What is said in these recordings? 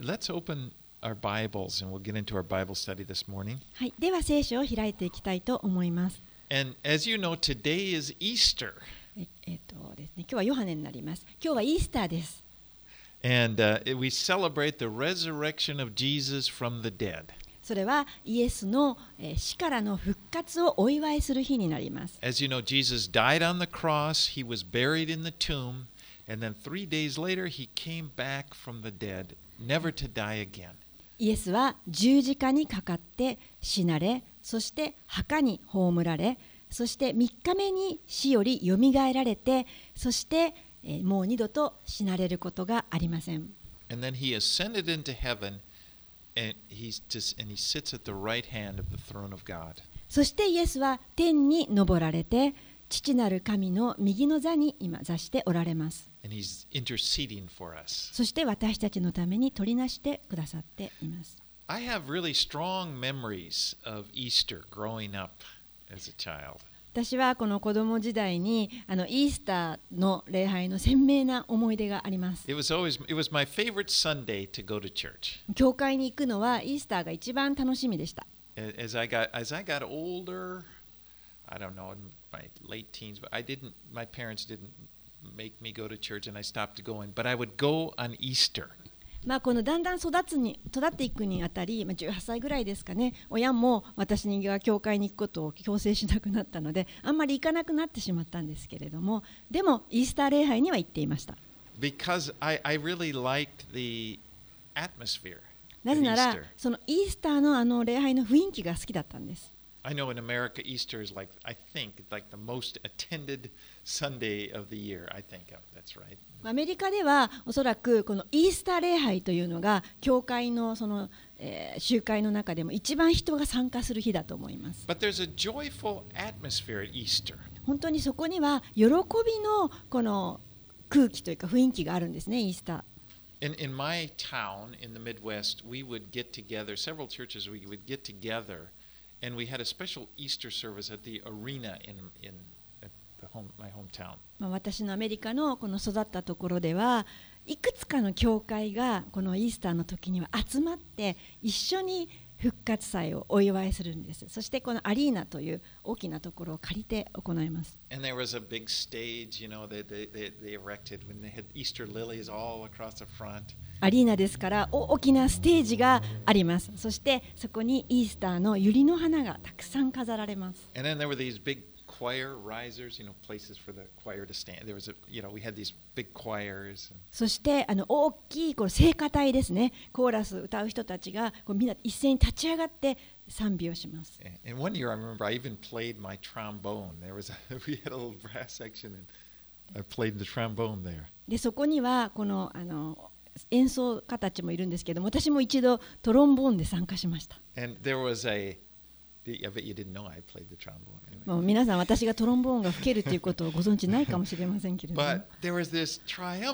Let's open our Bibles and we'll get into our Bible study this morning. はい、では聖書を開いていきたいと思います。And as you know, today is Easter. ええっとですね、今日はヨハネになります。今日はイースターです。And、uh, we celebrate the resurrection of Jesus from the dead. それはイエスの死からの復活をお祝いする日になります。As you know, Jesus died on the cross, he was buried in the tomb, and then three days later he came back from the dead イエスは十字架にかかって死なれ、そして墓に葬られ、そして3日目に死よりよみがえられて、そしてもう二度と死なれることがありません。そしてイエスは天に昇られて、父なる神の右の座に今座しておられます。そして私たちのために取りなしてくださっています。I have really Easter growing up as a child. 私はこの子供時代にあのイースターの礼拝の鮮明な思い出があります。教会に行くのはイースターが一番楽しみでした。I don't know, in my late teens, but I didn't my parents didn't make me go to church and I stopped going, but I would go on Easter. まあ、このだんだん育つに育っていくにあたり、まあ、18歳ぐらいですかね親も私が教会に行くことを強制しなくなったのであんまり行かなくなってしまったんですけれどもでもイースター礼拝には行っていました Because I, I really liked the atmosphere. なぜなら.そのイースターのあの礼拝の雰囲気が好きだったんです I know in America, Easter is like, I think, like the most attended Sunday of the year. I think that's right. アメリカではおそらくこのイースター礼拝というのが教会のその、えー集会の中でも一番人が参加する日だと思います But there's a joyful atmosphere at Easter. 本当にそこには喜びのこの空気というか雰囲気があるんですねイースター In, in my town in the Midwest, we would get together, several churches, we would get together, and we had a special Easter service at the arena in, in at the home, my hometown. まあ、私のアメリカのこの育ったところではいくつかの教会がこのイースターの時には集まって一緒に復活祭をお祝いするんです。そしてこのアリーナという大きなところを借りて行います。アリーナですから大きなステージがあります。そしてそこにイースターのユリの花がたくさん飾られます。Choir risers, you know, places for the choir to stand. There was a, you know, we had these big choirs. そしてあの大きいこの聖歌隊ですねコーラス歌う人たちがこうみんな一斉に立ち上がって賛美をします And- one year I remember I even played my trombone. There was a, we had a little brass section and I played the trombone there. でそこにはこのあの演奏家たちもいるんですけども私も一度トロンボーンで参加しました And there was a, 皆さん、私がトロンボーンが吹けるということをご存知ないかもしれませんけれども。もう皆さん、私がトロンボー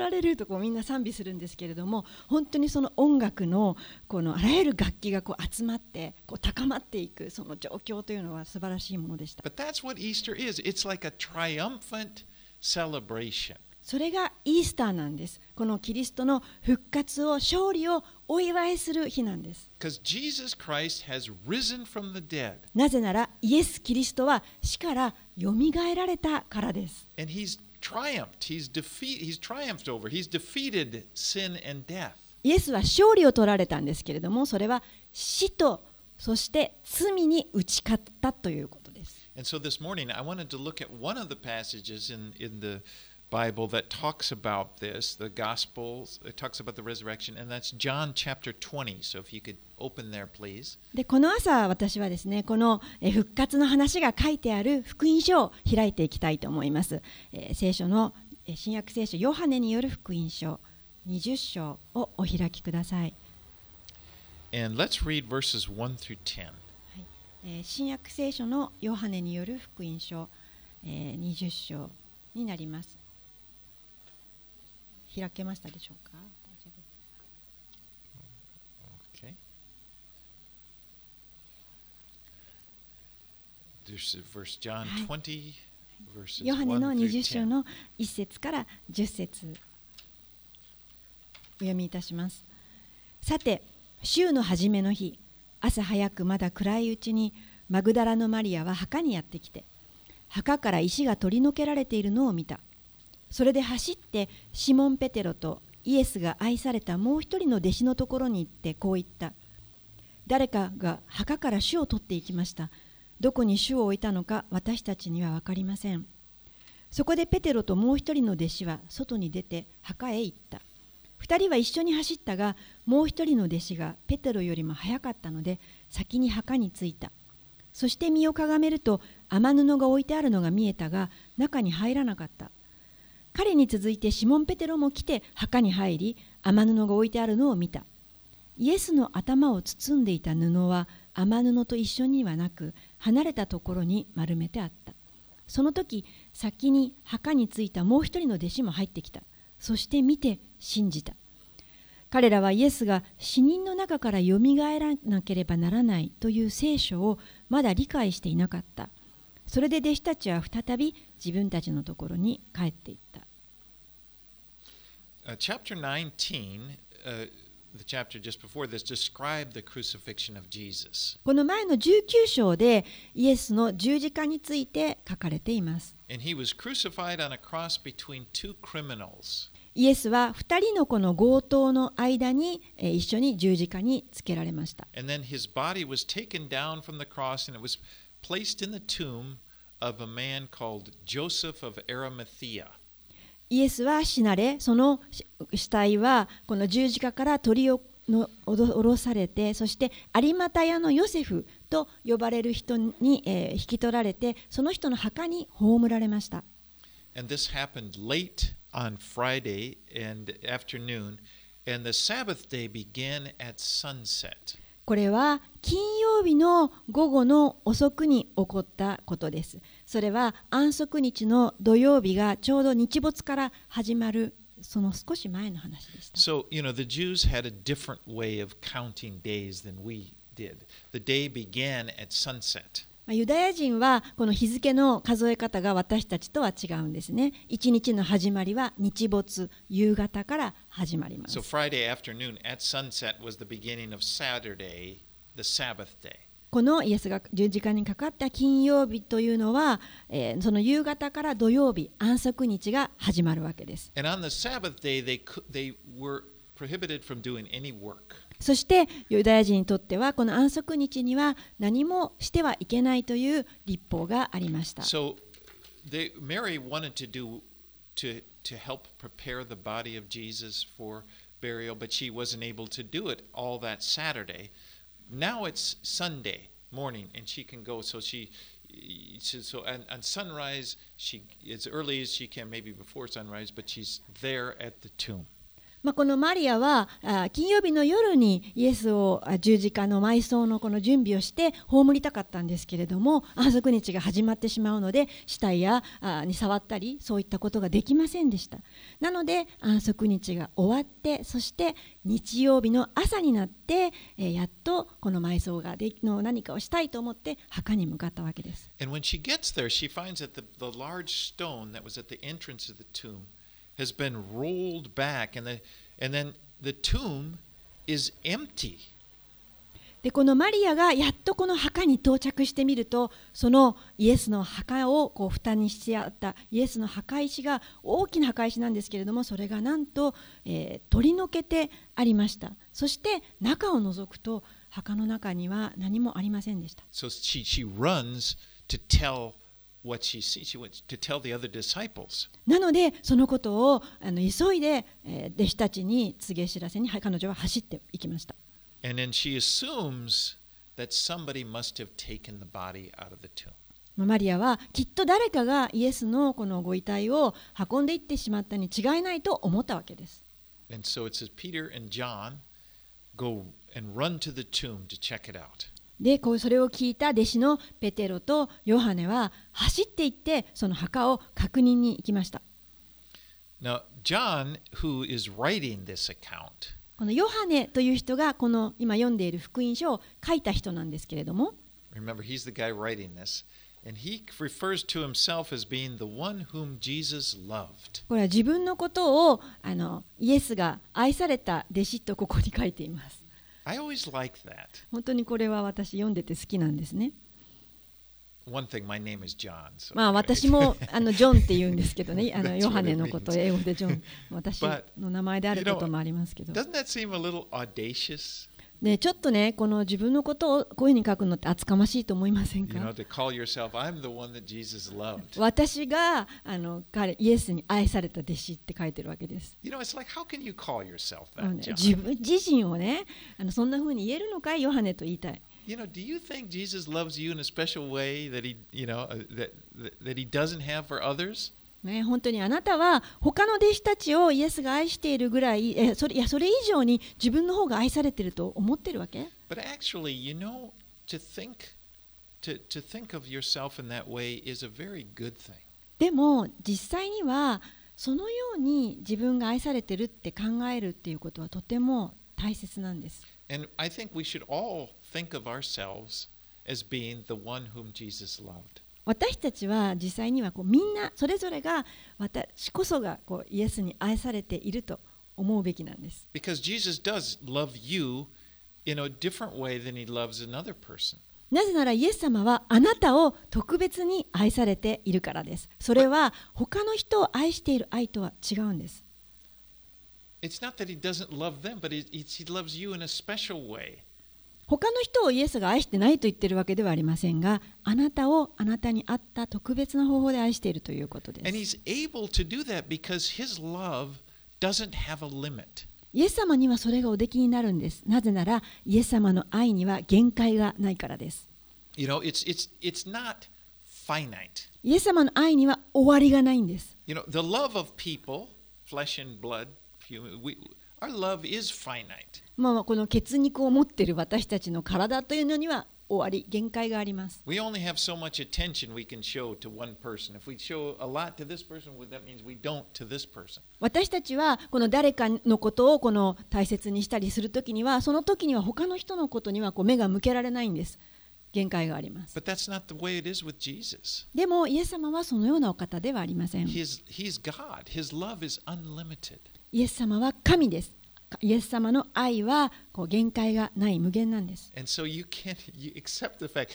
ンが吹けるとみんな賛美するんですけれども、本当にその音楽の,このあらゆる楽器がこう集まってこう高まっていくその状況というのは素晴らしいものでした。But that's what Easter is. It's like a triumphant celebration. それがイースターなんですこのキリストの復活を勝利をお祝いする日なんです Because Jesus Christ has risen from the dead, なぜならイエス・キリストは死からよみがえられたからです。and He's triumphed. He's defeat. He's triumphed over. He's defeated sin and death. イエスは勝利を取られたんですけれども、それは死とそして罪に打ち勝ったということです。And so this morning, I wanted to look at one of the passages in, in the Bible that talks about this, the Gospels, it talks about the resurrection, and that's John chapter 20. So if you could open there, please. でこの朝私はですねこのえー復活の話が書いてある福音書を開いていきたいと思います、えー聖書のえー新約聖書ヨハネによる福音書20章をお開きください、And let's read verses 1 through 10. えー新約聖書のヨハネによる福音書、えー20章になります開けましたでしょうか？大丈夫 Okay. There's verse John はい 20, verses ヨハネの1 through 20章 10. の1節から10節お読みいたしますさて週の初めの日朝早くまだ暗いうちにマグダラのマリアは墓にやってきて墓から石が取り除けられているのを見たそれで走ってシモン・ペテロとイエスが愛されたもう一人の弟子のところに行ってこう言った。誰かが墓から主を取っていきました。どこに主を置いたのか私たちには分かりません。そこでペテロともう一人の弟子は外に出て墓へ行った。二人は一緒に走ったがもう一人の弟子がペテロよりも早かったので先に墓に着いた。そして身をかがめると雨布が置いてあるのが見えたが中に入らなかった。彼に続いてシモン・ペテロも来て墓に入り雨布が置いてあるのを見た。イエスの頭を包んでいた布は雨布と一緒にはなく離れたところに丸めてあった。その時先に墓に着いたもう一人の弟子も入ってきた。そして見て信じた。彼らはイエスが死人の中からよみがえらなければならないという聖書をまだ理解していなかった。それで弟子たちは再び自分たちのところに帰っていった Uh, chapter 19, uh, the chapter just before this, described the crucifixion of Jesus. この前の19章でイエスの十字架について書かれています And he was crucified on a cross between two criminals. イエスは2人のこの強盗の間にえー一緒に十字架につけられました And then his body was taken down from the cross and it was placed in the tomb of a man called Joseph of Arimathea. イエスは死なれその死体はこの十字架から取りおの下ろされてそして有馬屋のヨセフと呼ばれる人に、えー引き取られてその人の墓に葬られました And this happened late on Friday and afternoon, and the Sabbath day began at sunset. これは金曜日の午後の遅くに起こったことです。それは安息日の土曜日がちょうど日没から始まるその少し前の話です。まあユダヤ人はこの日付の数え方が私たちとは違うんですね。一日の始まりは日没、夕方から始まります So,。Friday afternoon at sunset was the beginning of Saturday, the Sabbath day. このイエスが十字架にかかった金曜日というのは、えーその夕方から土曜日、安息日が始まるわけです。And on the Sabbath day, they, they were prohibited from doing any work. そしてユダヤ人にとってはこの安息日には何もしてはいけないという立法がありました。So, they, Mary wanted to do to to help prepare the body of Jesus for burial, but she wasn't able to do it all that Saturday. Now it's Sunday morning, and she can go. So she, so on, on sunrise, she as early as she can, maybe before sunrise, but she's there at the tomb. まあ、このマリアは金曜日の夜にイエスを十字架の埋葬のこの準備をして葬りたかったんですけれども安息日が始まってしまうので死体やに触ったりそういったことができませんでした。なので安息日が終わってそして日曜日の朝になって、えやっとこの埋葬がでの何かをしたいと思って墓に向かったわけです。And when she gets there, she finds that the, the large stone that was at the entrance of the tomb has been rolled back, and, the, and then the tomb is empty. でこのマリアがやっとこの墓に到着してみるとそのイエスの墓をこう蓋にしてあったイエスの墓石が大きな墓石なんですけれどもそれがなんと、えー取り除けてありましたそして中を覗くと墓の中には何もありませんでした So she, she runs to tell なので、そのことをあの急いで、え、弟子たちに告げ知らせに、彼女は走っていきました。マリアはきっと誰かがイエスのこのご遺体を運んでいってしまったに違いないと思ったわけです。And so it says Peter and John go and run to the tomb to check it out. でこうそれを聞いた弟子のペテロとヨハネは走って行ってその墓を確認に行きました Now, John, who is writing this account, このヨハネという人がこの今読んでいる福音書を書いた人なんですけれども remember he's the guy writing this, And he refers to himself as being the one whom Jesus loved. これは自分のことをあのイエスが愛された弟子とここに書いています。I always like that. 本当にこれは私読んでて好きなんですね。One thing, my name is John. So まあ私もあのジョンって言うんですけどね、あのヨハネのこと.英語でジョン、私の名前であることもありますけど。doesn't that seem a little audacious? でちょっとね、この自分のことをこういうふうに書くのって厚かましいと思いませんか？私があの彼イエスに愛された弟子って書いてるわけです。自分自身をねあの、そんなふうに言えるのかい、ヨハネと言いたい。That he doesn't have for others? ね、本当にあなたは他の弟子たちをイエスが愛しているぐらいえそれいやそれ以上に自分の方が愛されていると思ってるわけ But actually, you know, to think to, to think of yourself in that way is a very good thing. でも実際にはそのように自分が愛されてるって考えるっていうことはとても大切なんです。And I think we should all think of ourselves as being the one whom Jesus loved. 私たちは実際にはこうみんなそれぞれが私こそがこうイエスに愛されていると思うべきなんです。Because Jesus does love you in a different way than he loves another person. なぜならイエス様はあなたを特別に愛されているからです。それは他の人を愛している愛とは違うんです。It's not that he doesn't love them, but he, he loves you in a special way. 他の人をイエスが愛してないと言ってるわけではありませんが、あなたをあなたに合った特別な方法で愛しているということです。イエス様にはそれがおできになるんです。なぜなら、イエス様の愛には限界がないからです。You know, it's, it's, it's イエス様の愛には終わりがないんです。You know, the love of people, flesh and blood, our love is finite. まあ、この血肉を持っている私たちの体というのには終わり、限界があります。We only have so much attention we can show to one person. If we show a lot to this person, that means we don't to this person. 私たちはこの誰かのことをこの大切にしたりするときにはその時には他の人のことにはこう目が向けられないんです限界があります But that's not the way it is with Jesus. でもイエス様はそのようなお方ではありません He's, he's God. His love is unlimited. イエス様は神ですイエス様の愛はこう限界がない無限なんです so you you fact.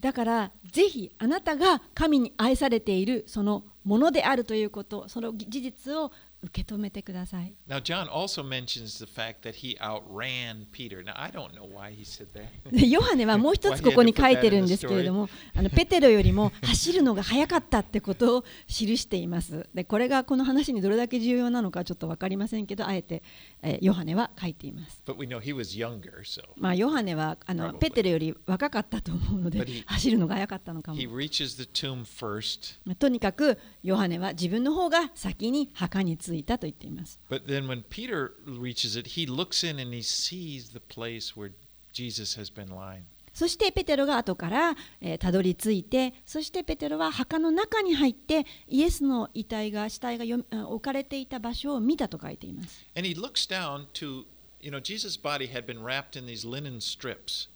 だからぜひあなたが神に愛されているそのものであるということその事実を受け止めてください Now, John also mentions the fact that he outran Peter. Now, I don't know why he said that. でヨハネはもう一つここに書いてるんですけれども、あのペテロよりも走るのが速かったってことを記しています。でこれがこの話にどれだけ重要なのかちょっと分かりませんけど、あえて、えーヨハネは書いています。But we know he was younger, so まあ、ヨハネはあの.ペテロより若かったと思うので he-、走るのが速かったのかも he。reaches the tomb first. とにかくヨハネは自分の方が先に墓に着いたと言っています。But then when Peter reaches it, he looks in and he sees the place where Jesus has been lying. そしてペテロが後から、えーたどり着いてそしてペテロは墓の中に入ってイエスの遺体が死体がよあ置かれていた場所を見たと書いています。And he looks down to, you know, Jesus' body had been wrapped in these linen strips.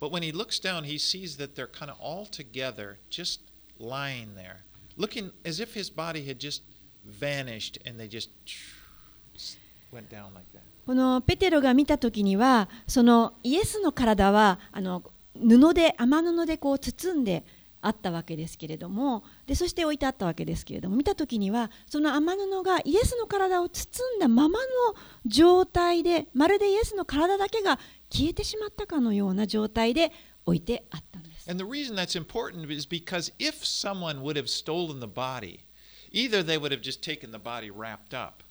But when he looks down, he sees that they're kind of all together, just lying there, looking as if his body had just vanished and they just went down like that. このペテロが見た時にはそのイエスの体はあの布で雨布でこう包んであったわけですけれどもでそして置いてあったわけですけれども見た時にはその雨布がイエスの体を包んだままの状態でまるでイエスの体だけが消えてしまったかのような状態で置いてあったんです。And the reason that's important is because if someone would have stolen the body, either they would have just taken the body wrapped up,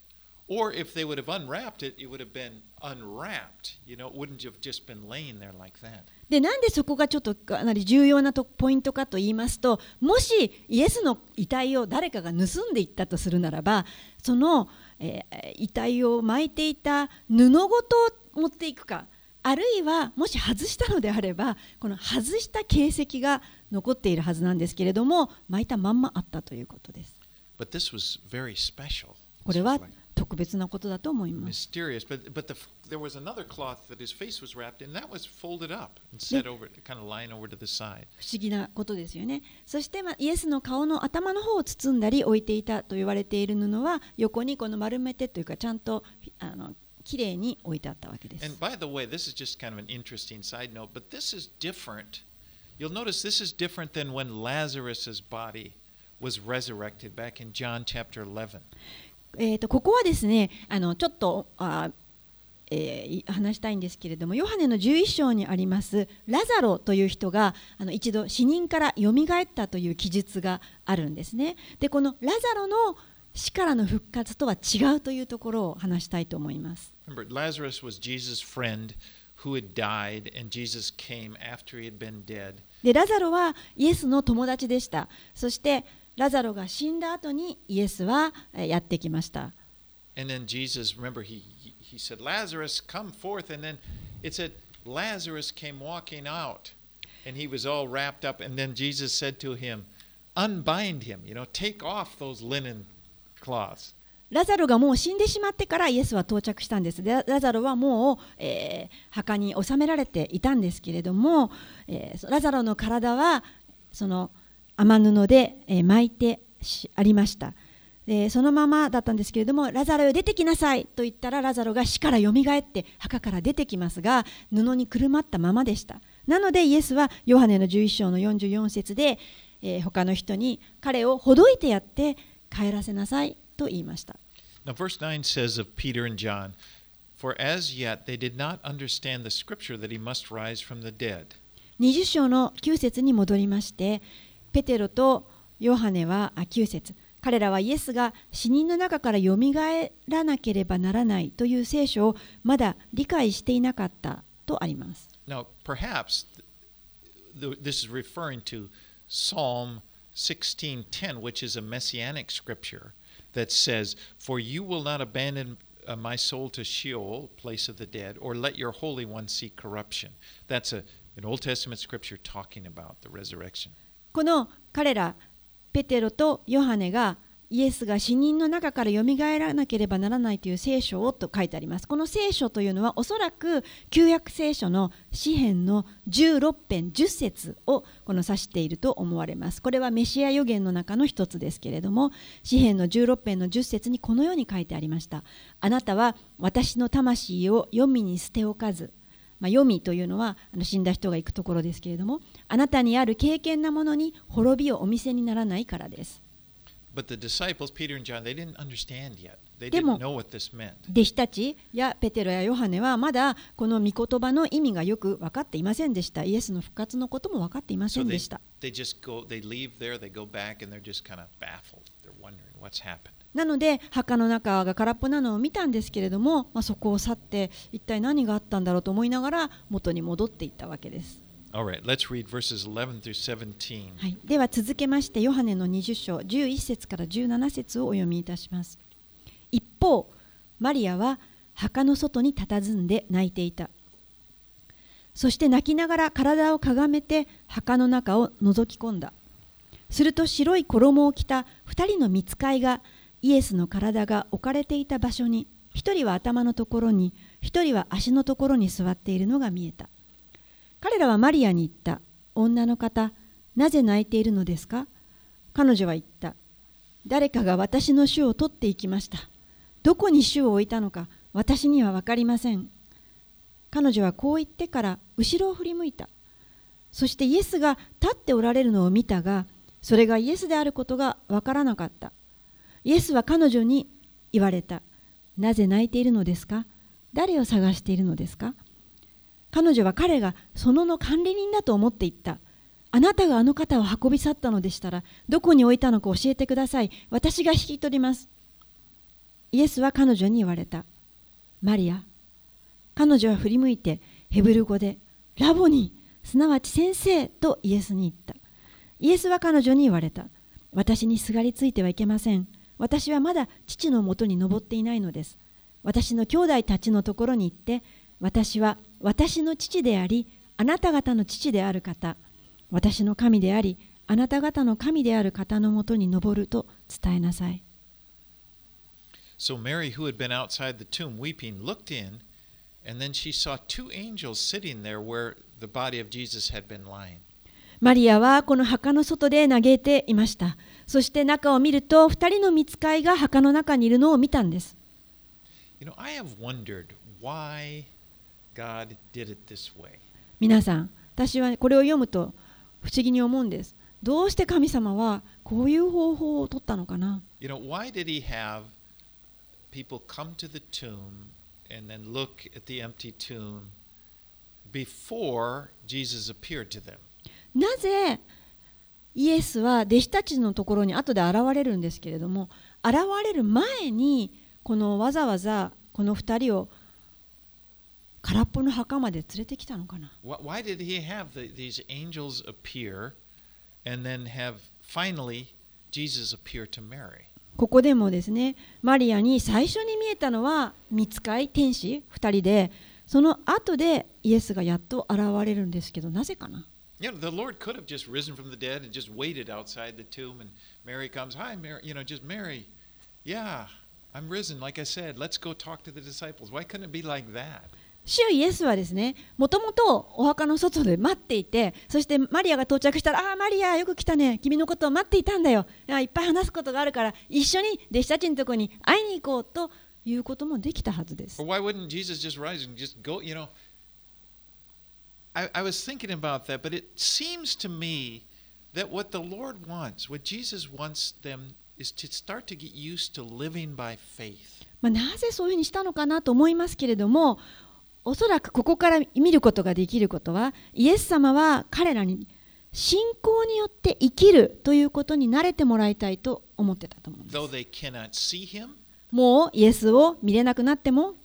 or if they would have unwrapped it, it would have been unwrapped. You know, it wouldn't have just been laying there like that. でなんでそこがちょっとかなり重要なとポイントかと言いますともしイエスの遺体を誰かが盗んでいったとするならばその、えー遺体を巻いていた布ごと持っていくかあるいはもし外したのであればこの外した形跡が残っているはずなんですけれども巻いたまんまあったということです。But this was very special. これは特別なことだと思います。mysterious. But but the, there was another cloth that his face was wrapped in. That was folded up and set over, kind of lying over to the side. 不思議なことですよね。そして、まあ、イエスの顔の頭の方を包んだり置いていたと言われている布は横にこの丸めてというかちゃんとあの綺麗に置いてあったわけで And す。by the way, this is just kind of an interesting side note, but this is different. You'll notice this is different than when Lazarus's body was resurrected back in John chapter 11. えー、とここはですねあのちょっとあ、えーい話したいんですけれどもヨハネの11章にありますラザロという人があの一度死人からよみがえったという記述があるんですね。でこのラザロの死からの復活とは違うというところを話したいと思います。Remember, Lazarus was Jesus' friend who had died, and Jesus came after he had been dead. でラザロはイエスの友達でした。そしてラザロが死んだ後にイエスはえーやってきました。And then Jesus, remember, he, he, said, Lazarus, come forth. And then it said, Lazarus came walking out, and he was all wrapped up. And then Jesus said to him, Unbind him, you know, take off those linen cloths. ラザロがもう死んでしまってからイエスは到着したんです。でララザロはもう、えー墓に収められていたんですけれども、えーラザロの体はその雨布で、えー巻いてしありました。でそのままだったんですけれども、ラザロよ出てきなさいと言ったらラザロが死からよみがえって墓から出てきますが、布にくるまったままでした。なのでイエスはヨハネの11章の44節で、えー他の人に彼をほどいてやって帰らせなさいと言いました。Now, verse 9 says of Peter and John, For as yet they did not understand the scripture that he must rise from the dead. 20章の9節に戻りましてペテロとヨハネは9節彼らはイエスが死人の中からよみがえらなければならないという聖書をまだ理解していなかったとあります。Now, perhaps this is referring to Psalm 16:10, which is a messianic scripture that says, "For you will not abandon my soul to Sheol, place of the dead, or let your holy one see corruption." That's a an Old Testament scripture talking about the resurrection. この彼らペテロとヨハネがイエスが死人の中からよみがえらなければならないという聖書をと書いてあります。この聖書というのはおそらく旧約聖書の詩篇の16編10節をこの指していると思われます。これはメシア予言の中の一つですけれども詩篇の16編の10節にこのように書いてありました。あなたは私の魂を黄泉に捨ておかずまあ、読みというのはあの死んだ人が行くところですけれども、あなたにある経験なものに滅びをお見せにならないからです。でも、弟子たちやペテロやヨハネはまだこの御言葉の意味がよく分かっていませんでした。イエスの復活のことも分かっていませんでした。なので墓の中が空っぽなのを見たんですけれども、まあ、そこを去って一体何があったんだろうと思いながら元に戻っていったわけです。Right, let's read verses 11 through 17. はい、では続けましてヨハネの20章11節から17節をお読みいたします一方マリアは墓の外に佇んで泣いていたそして泣きながら体をかがめて墓の中を覗き込んだすると白い衣を着た2人の見つかいがイエスの体が置かれていた場所に1人は頭のところに1人は足のところに座っているのが見えた。彼らはマリアに言った。女の方なぜ泣いているのですか？彼女は言った。誰かが私の主を取っていきました。どこに主を置いたのか私には分かりません。彼女はこう言ってから後ろを振り向いた。そしてイエスが立っておられるのを見たがそれがイエスであることが分からなかった。イエスは彼女に言われた。なぜ泣いているのですか？誰を探しているのですか？彼女は彼がそのの管理人だと思って言った。あなたがあの方を運び去ったのでしたらどこに置いたのか教えてください。私が引き取ります。イエスは彼女に言われた。マリア彼女は振り向いてヘブル語でラボニーすなわち先生とイエスに言った。イエスは彼女に言われた。私にすがりついてはいけません。私はまだ父のもとに登っていないのです私の兄弟たちのところに行って私は私の父でありあなた方の父である方私の神でありあなた方の神である方のもとに登ると伝えなさい So Mary, who had been outside the tomb weeping, looked in, and then she saw two angels sitting there where the body of Jesus had been lying. マリアはこの墓の外で嘆いていました。そして中を見ると、二人の見つかいが墓の中にいるのを見たんです。You know, I have wondered why God did it this way. 皆さん、私はこれを読むと不思議に思うんです。どうして神様はこういう方法を取ったのかな You know, why did he have people come to the tomb and then look at the empty tomb before Jesus appeared to them? なぜイエスは弟子たちのところに後で現れるんですけれども現れる前にこのわざわざこの2人を空っぽの墓まで連れてきたのかな？Why, did he have the, these angels appear and then have finally Jesus appear to Mary? ここでもですねマリアに最初に見えたのは見つかい天使2人でその後でイエスがやっと現れるんですけどなぜかな？You know, the Lord could have just risen from the dead and just waited outside the tomb, and Mary comes, Hi, Mary, you know, just Mary, yeah, I'm risen, like I said, let's go talk to the disciples. Why couldn't it be like that? 主イエスはですねもともとお墓の外で待っていてそしてマリアが到着したら「ああマリアよく来たね君のことを待っていたんだよいっぱい話すことがあるから一緒に弟子たちのところに会いに行こう」ということもできたはずです why wouldn't Jesus just rise and just go? You know, I, was thinking about that, なぜそういうふうにしたのかなと思いますけれども、おそらくここから見ることができることは、イエス様は彼らに信仰によって生きるということに慣れてもらいたいと思ってたと思うんす。もうイエスを見れなくなっても、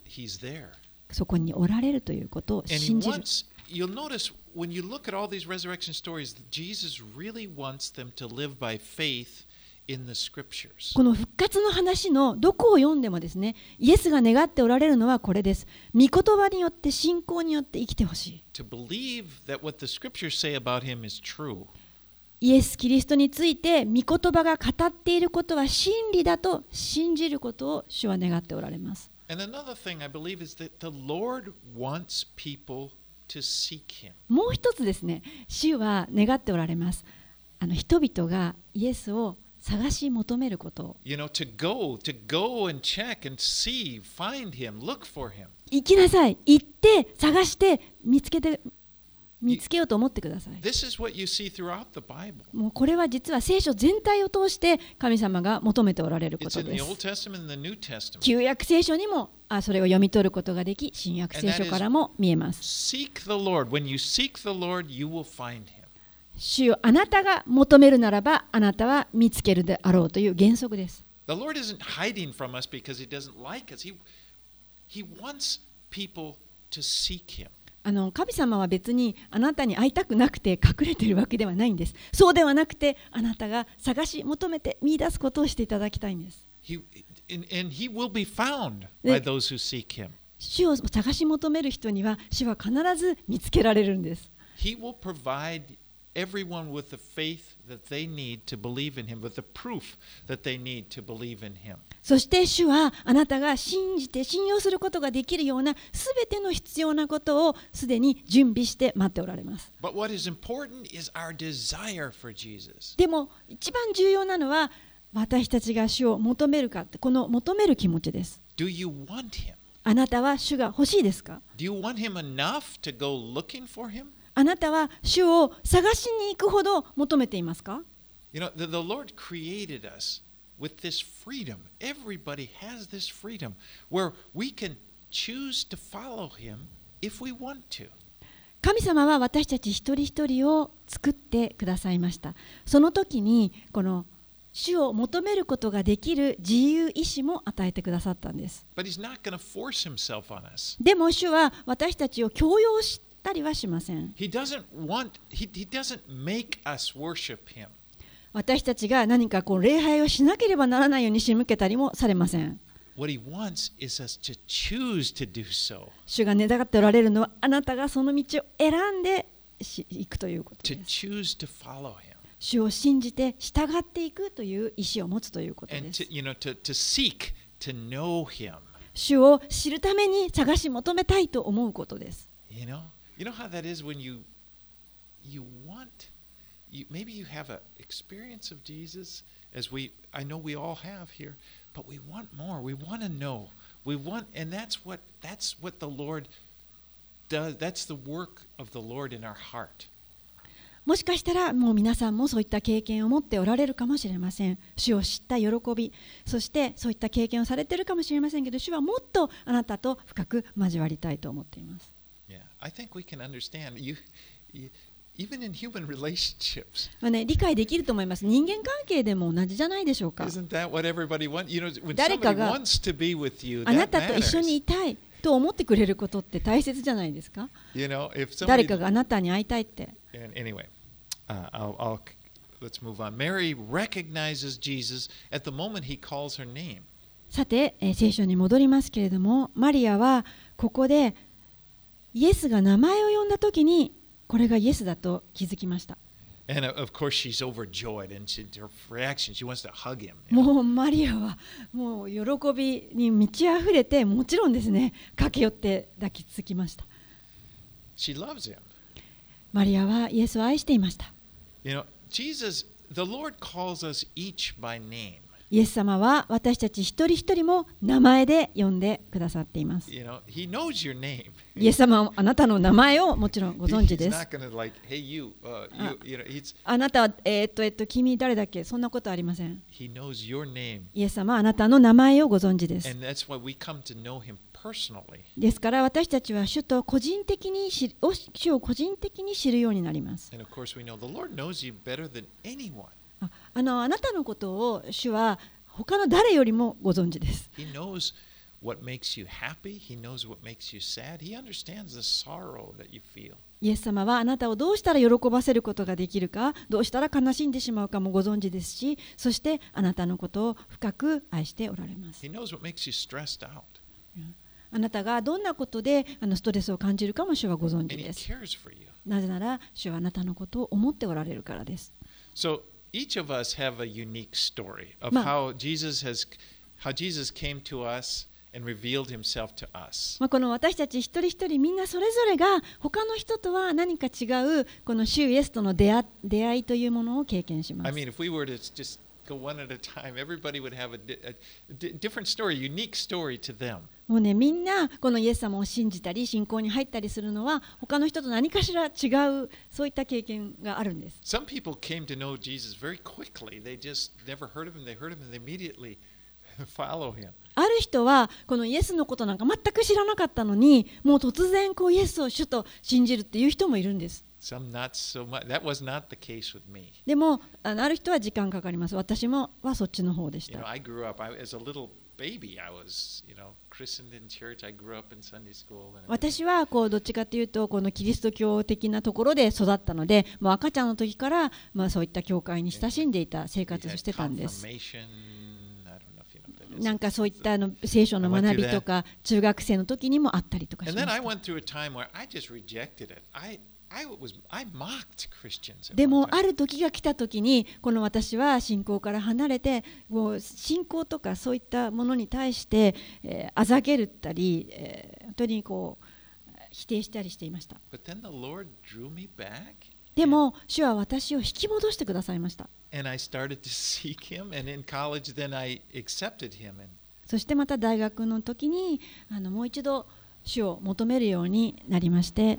そこにおられるということを信じす。You'll notice when you look at all these resurrection stories, Jesus really wants them to live by faith in the scriptures. この復活の話のどこを読んでもですねイエスが願っておられるのはこれです御言葉によって信仰によって生きてほしい To believe that what the scriptures say about him is true. イエス・キリストについて御言葉が語っていることは真理だと信じることを主は願っておられます And another thing I believe is that the Lord wants people. もう一つですね、主は願っておられます。あの人々がイエスを探し求めること。行きなさい、行って、探して、見つけて、見つけようと思ってください。もうこれは実は聖書全体を通して神様が求めておられることです。旧約聖書にもあそれを読み取ることができ、新約聖書からも見えます。Seek the Lord. When you seek the Lord, you will find him. 主よあなたが求めるならばあなたは見つけるであろうという原則です。The Lord isn't hiding from us because he doesn't like us. He, he wants people to seek him. あの神様は別にあなたに会いたくなくて隠れているわけではないんです。そうではなくてあなたが探し求めて見出すことをしていただきたいんです。He, 主を探し求める人には主は必ず見つけられるんです。そして主はあなたが信じて信用することができるようなすべての必要なことをすでに準備して待っておられます。でも一番重要なのは、私たちが主を求めるかってこの求める気持ちです。あなたは主が欲しいですか？あなたは主を探しに行くほど求めていますか？神様は私たち一人一人を作ってくださいました。その時にこの主を求めることができる自由意志も与えてくださったんです。でも主は私たちを強要したりはしません。Want, he, he. 私たちが何かこう礼拝をしなければならないように仕向けたりもされません。So, 主が願っておられるのはあなたがその道を選んでし行くということです。主を信じて従っていくという意思を持つということです to,。you know, to, to seek to. 主を知るために探し求めたいと思うことです You know, you know how that is when you you want you maybe you have an experience of Jesus as we I know we all have here, but we want more. We want to know. We want and that's what that's what the Lord does. That's the work of the Lord in our heart. もしかしたらもう皆さんもそういった経験を持っておられるかもしれません主を知った喜びそしてそういった経験をされているかもしれませんけど主はもっとあなたと深く交わりたいと思っています Yeah, I think we can understand you, you even in human relationships. まあね、理解できると思います人間関係でも同じじゃないでしょうか Isn't that what everybody wants? You know, when 誰か somebody が wants to be with you, あなたと一緒に.いたいと思ってくれることって大切じゃないですか？You know, if 誰 somebody かがあなたに会いたいって And anyway, さて、聖書に戻りますけれども、マリアはここでイエスが名前を呼んだときにこれがイエスだと気づきました。もうマリアはもう喜びに満ち溢れて、もちろんですね、駆け寄って抱きつきました。マリアはイエスを愛していました。You know, Jesus, the Lord calls us each by name. イエス様は私たち一人一人も名前で呼んでくださっています。イエス様はあなたの名前をもちろんご存知です。あ,なたは、えっとえ、っと君誰だっけ？そんなことありません。イエス様あなたの名前をご存知です。ですから私たちは主,と個人的に知主を個人的に知るようになります。あ,のあなたのことを主は他の誰よりもご存知です。イエス様はあなたをどうしたら喜ばせることができるか、どうしたら悲しんでしまうかもご存知ですし、そしてあなたのことを深く愛しておられます。あなたがどんなことであのストレスを感じるかも主はご存知です.なぜなら主はあなたのことを思っておられるからです So each of us have a unique story of まあ how Jesus has how Jesus came to us and revealed himself to us. まあ、この私たち一人一人みんなそれぞれが他の人とは何か違うこの主イエスとの出会出会いというものを経験しま I す。mean, if we were to just go one at a time, everybody would have a, a di- different story, unique story to them. もうねみんなこのイエス様を信じたり信仰に入ったりするのは他の人と何かしら違うそういった経験があるんです。Some people came to know Jesus very quickly. They just never heard of him. They heard him and they immediately follow him. ある人はこのイエスのことなんか全く知らなかったのにもう突然こうイエスを主と信じるっていう人もいるんです。Some not so much. That was not the case with me. でもあのある人は時間かかります。私もはそっちの方でし You know, た。I grew up I, as a little 私はこうどっちかというとこのキリスト教的なところで育ったのでもう赤ちゃんの時からまあそういった教会に親しんでいた生活をしてたんです。なんかそういったあの聖書の学びとか中学生の時にもあったりとかしました。でもある時が来た時にこの私は信仰から離れて信仰とかそういったものに対して、あざけるったり、えー、本当にこう否定したりしていました。でも主は私を引き戻してくださいました。そしてまた大学の時にあのもう一度主を求めるようになりまして。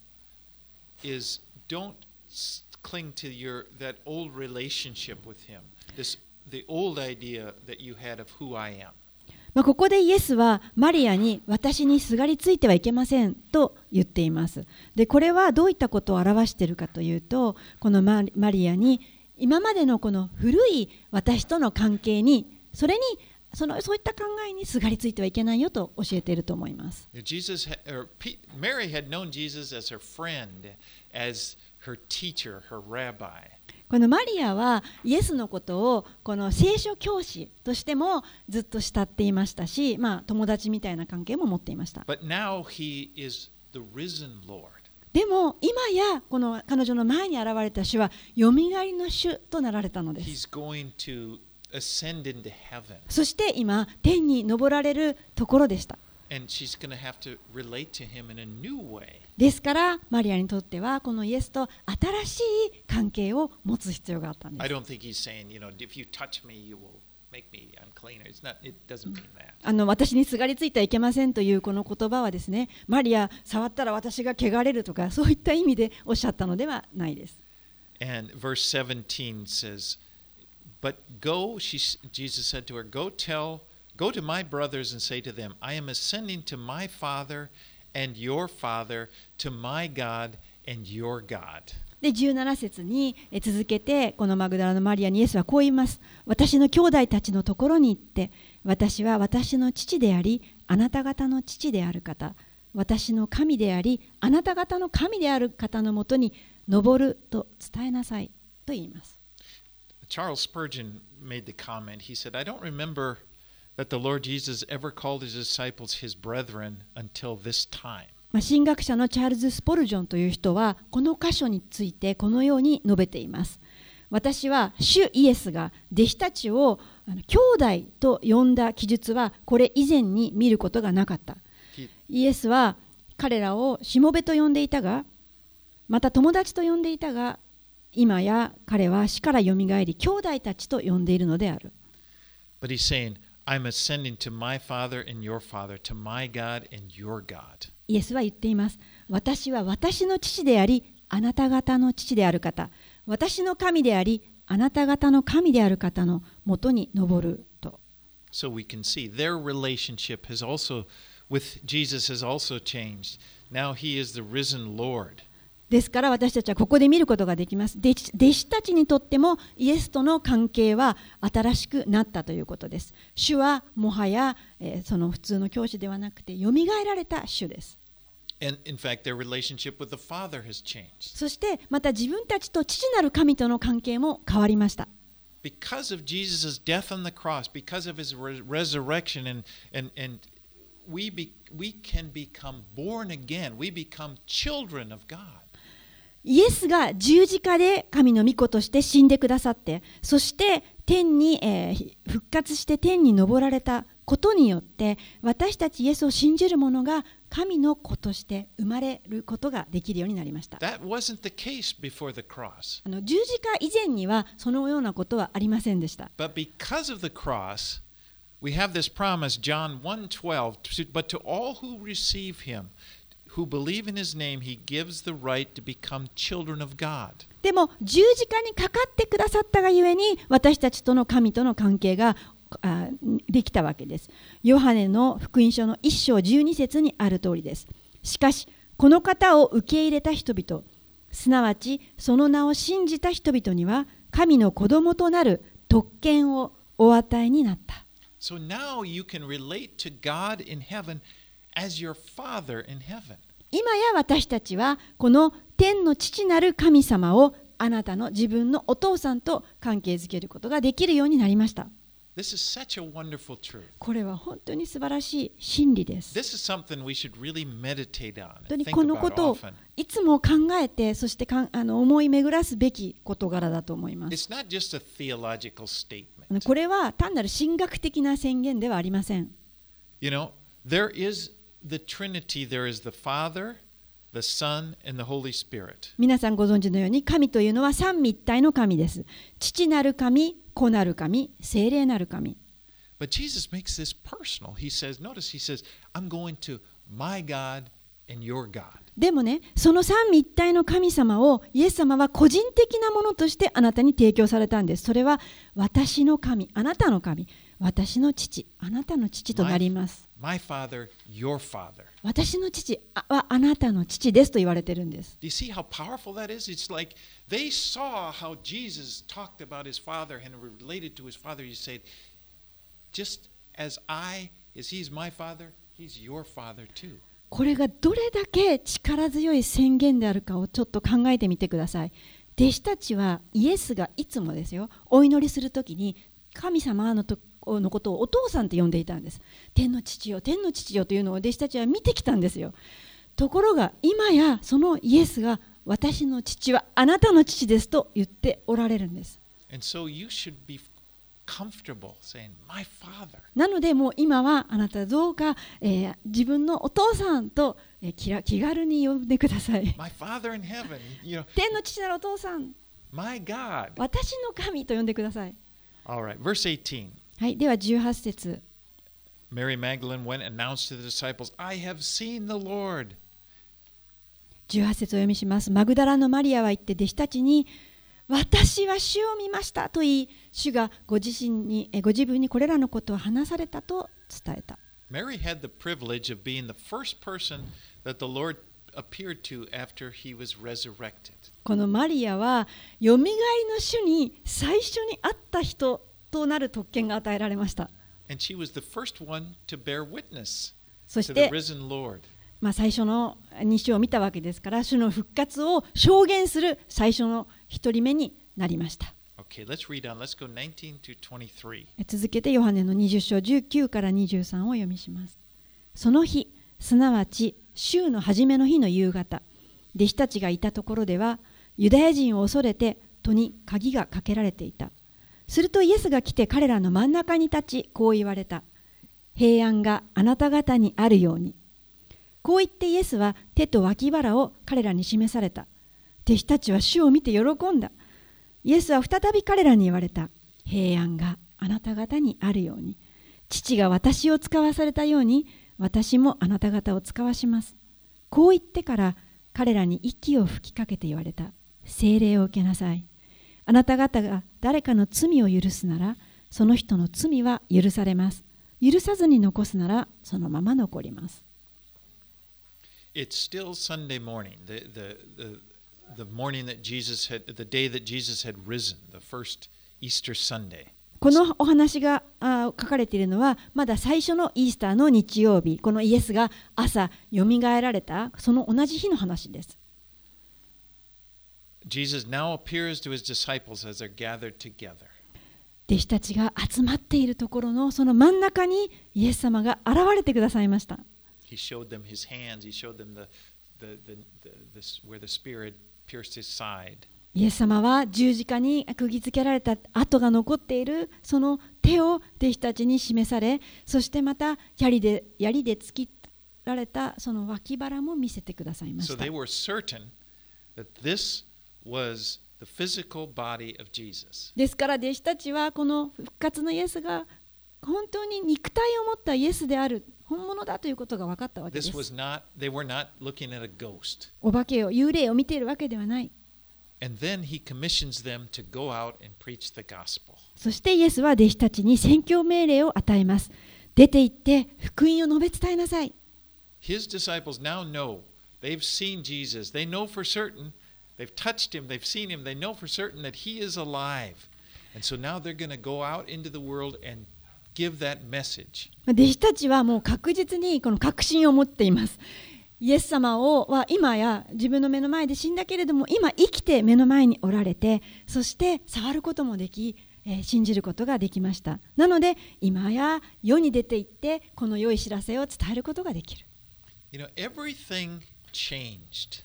is, "Don't cling to your that old relationship with him. This the old idea that you had of who I am." まあ、ここでイエスはマリアに私にすがりついてはいけませんと言っています。でこれはどういったことを表しているかというとこのマリアに今までのこの古い私との関係にそれにそのそういった考えにすがりついてはいけないよと教えていると思います。Jesus, ha- or Pe- Mary had known Jesus as her friend, as her teacher, her rabbi. このマリアはイエスのことをこの聖書教師としてもずっと慕っていましたし、まあ、友達みたいな関係も持っていました。But now he is the risen Lord. でも今やこの彼女の前に現れた主はよみがえりの主となられたのです。He's going to. ascend into heaven. そして今、天に登られるところでした。ですから、マリアにとっては、このイエスと新しい関係を持つ必要があったんです。あの私にすがりついてはいけませんというこの言葉はですね、マリア、触ったら私が汚れるとか、そういった意味でおっしゃったのではないです。But go, she, Jesus said to her, Go tell, go to my brothers and say to them, I am ascending to my Father and your Father, to my God and your God. で17節に続けてこのマグダラのマリアにイエスはこう言います私の兄弟たちのところに行って私は私の父でありあなた方の父である方私の神でありあなた方の神である方のもとに登ると伝えなさいと言います Charles Spurgeon made the comment. He said, I don't remember that the Lord Jesus ever called his disciples his brethren until this time. まあ神学者のチャールズ・スポルジョンという人はこの箇所についてこのように述べています私は主イエスが弟子たちを兄弟と呼んだ記述はこれ以前に見ることがなかったイエスは彼らをしもべと呼んでいたがまた友達と呼んでいたが今や彼は死からよみがえり兄弟たちと呼んでいるのである but he's saying, I'm ascending to my Father and your Father, to my God and your God. イエスは言っています。私は私の父であり、あなた方の父である方。私の神であり、あなた方の神である方のもとに登ると。So we can see their relationship has also, with Jesus, has also changed. Now he is the risen Lord. ですから私たちはここで見ることができます。弟子たちにとってもイエスとの関係は新しくなったということです。主はもはや、えーその普通の教師ではなくて、よみがえられた主です。And in fact, their relationship with the Father has changed. そしてまた自分たちと父なる神との関係も変わりました。Because of Jesus' death on the cross, because of his re- resurrection, and, and, and we, be, we can become born again. We become children of God. イエスが十字架で神の御子として死んでくださってそして天に、えー復活して天に昇られたことによって私たちイエスを信じる者が神の子として生まれることができるようになりました That wasn't the case before the cross. あの十字架以前にはそのようなことはありませんでした But because of the cross, we have this promise, John 1:12, to- but to all who receive him, who believe in his name, he gives the right to become children of God. でも十字架にかかってくださったがゆえに私たちとの神との関係があできたわけです。ヨハネの福音書の1章12節にある通りです。しかしこの方を受け入れた人々すなわちその名を信じた人々には神の子供となる特権をお与えになった。So now you can relate to God in heaven 今や私たちはこの天の父なる神様をあなたの自分のお父さんと関係づけることができるようになりました。これは本当に素晴らしい真理です。本当にこのことをいつも考えて、そして思い巡らすべき事柄だと思います。これは単なる神学的な宣言ではありません。The Trinity, there is the Father, the Son, and the Holy Spirit. 皆さんご存知のように、神というのは三位一体の神です。父なる神、子なる神、精霊なる神。But Jesus makes this personal. He says, notice, he says, I'm going to my God and your God. でもね、その三位一体の神様をイエス様は個人的なものとしてあなたに提供されたんです。それは私の神、あなたの神、私の父、あなたの父となります。私の父はあなたの父ですと言われてるんです。これがどれだけ力強い宣言であるかをちょっと考えてみてください。弟子たちはイエスがいつもですよ、お祈りするとに神様のことをお父さんって呼んでいたんです。天の父よ天の父よというのを弟子たちは見てきたんですよ。ところが今やそのイエスが私の父はあなたの父ですと言っておられるんです。なのでもう今はあなたどうか、えー自分のお父さんと、えー気ら気軽に呼んでください。天の父なるお父さん.私の神と呼んでください。All right, verse 18. はい、では18節 Mary Magdalene went and announced to the disciples, I have seen the Lord. 18節を読みします。マグダラのマリアは言って弟子たちに私は主を見ましたと言い、主がご自身にえご自分にこれらのことを話されたと伝えた。Mary had the privilege of being the first person that the Lord appeared to after he was resurrected. このマリアはよみがえりの主に最初に会った人となる特権が与えられました。そして.まあ、最初の日を見たわけですから主の復活を証言する最初の一人目になりました。Okay, let's read on. Let's go 19 to 23. 続けてヨハネの20章19から23を読みします。その日、すなわち週の初めの日の夕方、弟子たちがいたところでは、ユダヤ人を恐れて戸に鍵がかけられていた。するとイエスが来て彼らの真ん中に立ち、こう言われた。平安があなた方にあるように。こう言ってイエスは手と脇腹を彼らに示された。弟子たちは主を見て喜んだ。イエスは再び彼らに言われた。平安があなた方にあるように。父が私を使わされたように、私もあなた方を使わします。こう言ってから彼らに息を吹きかけて言われた。聖霊を受けなさい。あなた方が誰かの罪を許すなら、その人の罪は許されます。許さずに残すなら、そのまま残ります。このお話が書かれているのは、まだ最初のイースターの日曜日、このイエスが朝、よみがえられた、その同じ日の話です。Jesus now appears to his disciples as they're gathered together. 弟子たちが集まっているところのその真ん中にイエス様が現れてくださいました He showed them his hands, he showed them the, the, the, the, this, where the Spirit pierced his side. イエス様は十字架に釘付けられた跡が残っているその手を弟子たちに示されそしてまた槍で槍で突きられたその脇腹も見せてくださいま So した they were certain that this was the physical body of Jesus. ですから弟子たちはこの復活のイエスが本当に肉体を持ったイエスである本物だということが分かったわけで This す was not, they were not looking at a ghost. お化けを幽霊を見ているわけではない And then he commissions them to go out and preach the gospel. そしてイエスは弟子たちに宣教命令を与えます出て行って福音を述べ伝えなさい His disciples now know they've seen Jesus. They know for certain, they've touched him, they've seen him, they know for certain that he is alive. And so now they're going to go out into the world and give that message. 弟子たちはもう確実にこの確信を持っていますイエス様をは今や自分の目の前で死んだけれども今生きて目の前におられてそして触ることもでき、えー信じることができましたなので今や世に出て行ってこの良い知らせを伝えることができる You know, everything changed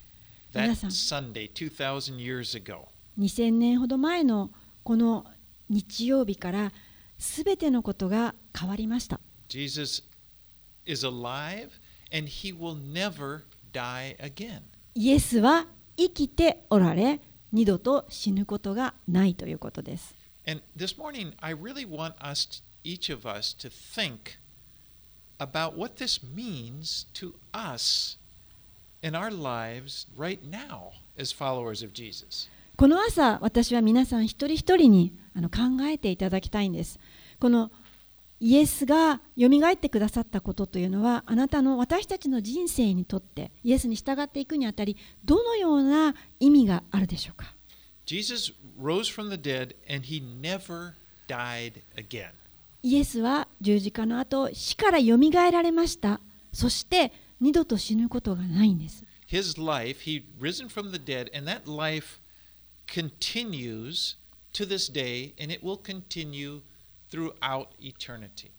皆さん。Sunday 2,000 years ago. 2000年ほど前のこの日曜日から全てのことが変わりました Jesus is alive and he will never die again. イエスは生きておられ二度と死ぬことがないということです And this morning, I really want us, each of us, to think about what this means to us in our lives right now as followers of Jesus. この朝私は皆さん一人一人にあの考えていただきたいんですこのイエスがよみがえってくださったことというのはあなたの私たちの人生にとってイエスに従っていくにあたりどのような意味があるでしょうか？Jesus rose from the dead and he never died again. イエスは十字架の後死からよみがえられましたそして二度と死ぬことがないんです His life, he risen from the dead, and that life continues to this day, and it will continue throughout eternity.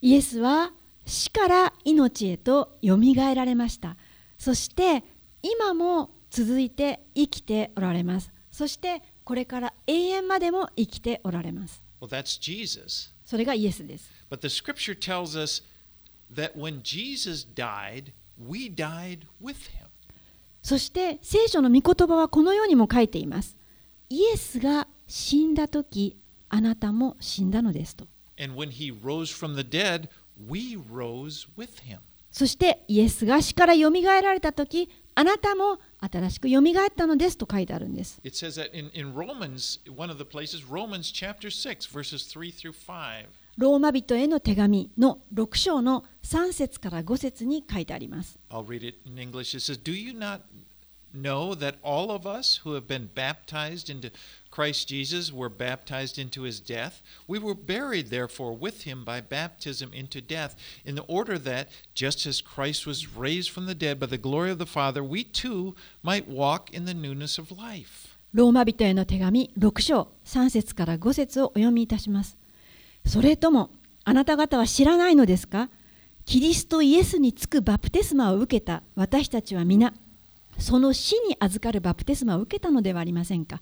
イエスは死から命へとよみがえられましたそして今も続いて生きておられますそしてこれから永遠までも生きておられます Well, that's Jesus. それがイエスです But the scripture tells us that when Jesus died, we died with him. そして聖書の御言葉はこのようにも書いていますイエスが死んだ時あなたも死んだのですと And when he rose from the dead, we rose with him. そしてイエスが死からよみがえられた時あなたも新しくよみがえったのですと書いてあるんです It says that in, in Romans, one of the places, Romans chapter 6, verses 3 through 5. ローマ人への手紙の6章の3節から5節に書いてあります。 I'll read it in English. It says, Do you not know that all of us who have been baptized into Christ Jesus were baptized into his death? We were buried, therefore, with him by baptism into death, in the order that, just as Christ was raised from the dead by the glory of the Father, we too might walk in the newness of life. ローマ人への手紙6章3節から5節をお読みいたします。 それともあなた方は知らないのですか？キリストイエスにつくバプテスマを受けた私たちは皆その死に預かるバプテスマを受けたのではありませんか？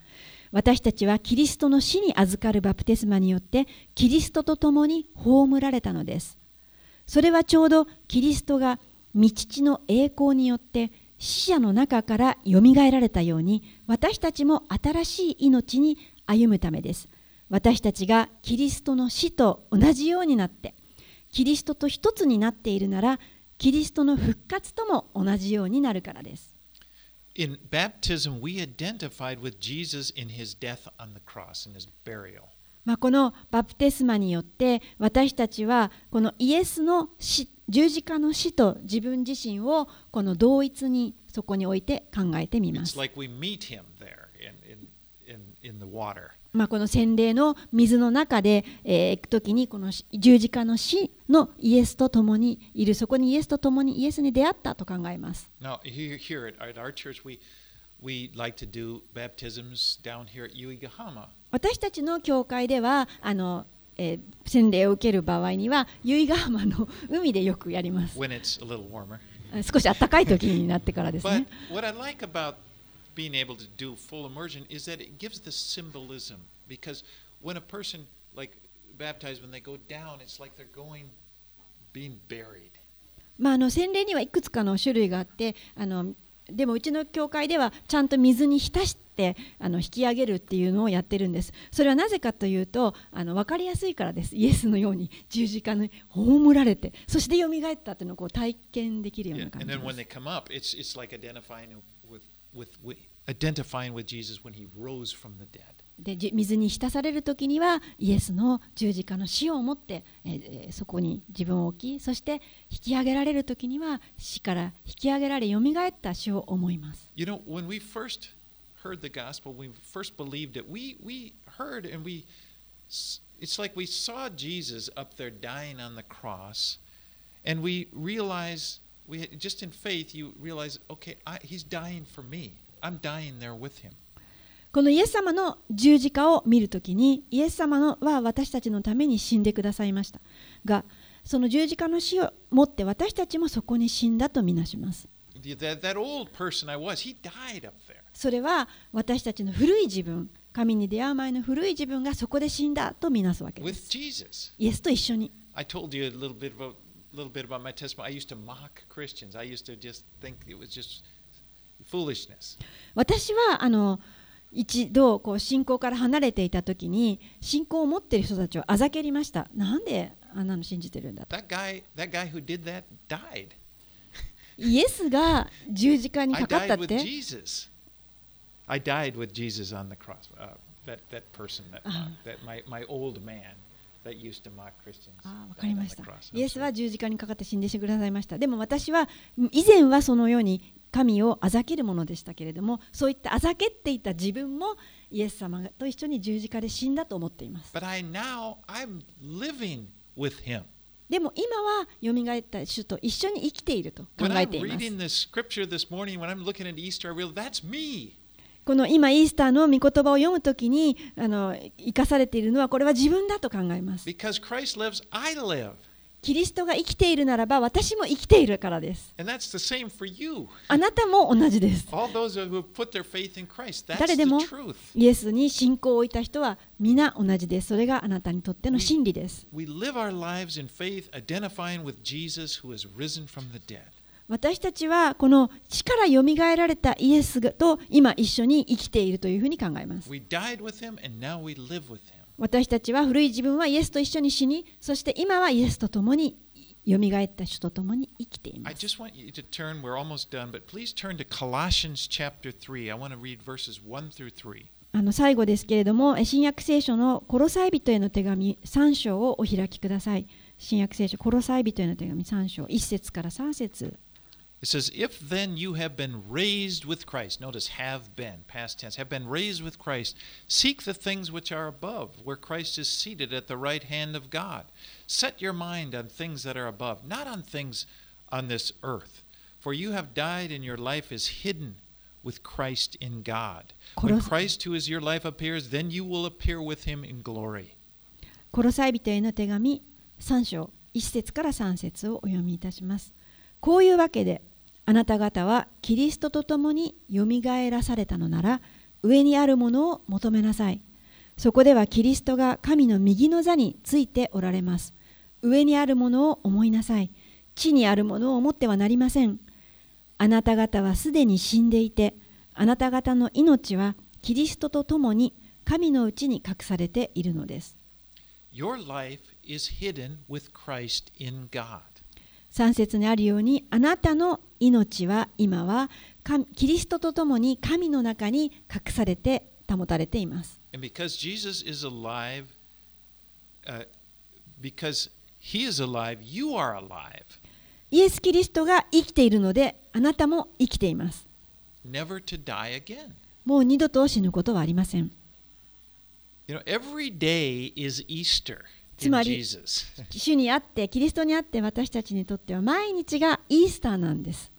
私たちはキリストの死に預かるバプテスマによってキリストと共に葬られたのです。それはちょうどキリストが御父の栄光によって死者の中からよみがえられたように私たちも新しい命に歩むためです。私たちがキリストの死と同じようになってキリストと一つになっているならキリストの復活とも同じようになるからです。In baptism, we identified with Jesus in his death on the cross and his burial. まあ、このバプテスマによって私たちはこのイエスの死十字架の死と自分自身をこの同一にそこに置いて考えてみま It's す。like we meet him there in, in, in, in the water. まあ、この洗礼の水の中で、えー行く時にこのし十字架の死のイエスと共にいるそこにイエスと共にイエスに出会ったと考えます。Now, here, here at, at our church, we, we like to do baptisms down here at Uigahama. 私たちの教会ではあの、えー洗礼を受ける場合には由比ヶ浜の海でよくやります。when it's a little warmer. 少し暖かい時になってからですね But。what I like about being able to do full immersion is that it gives the symbolism. Because when a person, like baptized, when they go down, it's like they're going, being buried. まあ、あの洗礼にはいくつかの種類があってあのでもうちの教会ではちゃんと水に浸してあの引き上げるっていうのをやってるんですそれはなぜかというとあの分かりやすいからですイエスのように十字架に葬られてそしてよみがえったっていうのをこう体験できるよう Yeah. な感じです they with, with, identifying with Jesus when he rose from the dead. でじ水に浸される時にはイエスの十字架の死を持って、えーえーそこに自分を置きそして引き上げられる時には死から引き上げられよみがえった死を思います You know, when we first heard the gospel, when we first believed it, we, we heard and we, it's like we saw Jesus up there dying on the cross, and we realized, このイエス様の十字架を見るときに、イエス様のは私たちのために死んでくださいました。が、その十字架の死をもって私たちもそこに死んだとみなします。それは私たちの古い自分、神に出会う前の古い自分がそこで死んだとみなすわけです。イエスと一緒に。Little bit about my testimony. I used to mock Christians. I used to just think it was just foolishness. 私はあの一度こう信仰から離れていた時に信仰を持っている人たちをあざけりましたなんであんなの信じてるんだと That guy, that guy who did that died. イエスが十字架に I かかったっ died with て Jesus. I died with Jesus on the cross. Uh, that that person, that Ah. that my my old man あかりました.イエスは.十字架にかかって死んでしてくださいました。でも私は以前はそのように神をあざけるものでしたけれどもそういったあざけっていた自分もイエス様と一緒に十字架で死んだと思っています But I now I'm living with him. でも今はよみがえった主と一緒に生きていると考えていますこの今イースターの御言葉を読むときにあの生かされているのはこれは自分だと考えます。キリストが生きているならば私も生きているからです。あなたも同じです。誰でもイエスに信仰を置いた人は皆同じです。それがあなたにとっての真理です。私たちはこの地からよみがえられたイエスと今一緒に生きているというふうに考えます。私たちは古い自分はイエスと一緒に死に、そして今はイエスとともによみがえった人とともに生きています。Done, three. Read verses through three. あの最後ですけれども、新約聖書の「コロサイ人への手紙」3章をお開きください。新約聖書「コロサイ人への手紙」3章、1節から3節。It says, If then you have been raised with Christ, notice have been, past tense, have been raised with Christ, seek the things which are above, where Christ is seated at the right hand of God. Set your mind on things that are above, not on things on this earth. For you have died, and your life is hidden with Christ in God. When Colos- Christ, who is your life, appears, then you will appear with him in glory. コロサイ人への手紙3章1節から3節をお読みいたします。こういうわけで あなた方はキリストと共によみがえらされたのなら上にあるものを求めなさい。そこではキリストが神の右の座についておられます。上にあるものを思いなさい。地にあるものを思ってはなりません。あなた方はすでに死んでいて、あなた方の命はキリストと共に神のうちに隠されているのです。Your life is hidden with Christ in God. 3節にあるようにあなたの命は今は神キリストと共に神の中に隠されて保たれています。And because Jesus is alive, uh, because he is alive, you are alive. イエス・キリストが生きているのであなたも生きています。never to die again. もう二度と死ぬことはありません。You know, every day is Easter つまり、主にあって、キリストにあって、私たちにとっては毎日がイースターなんです。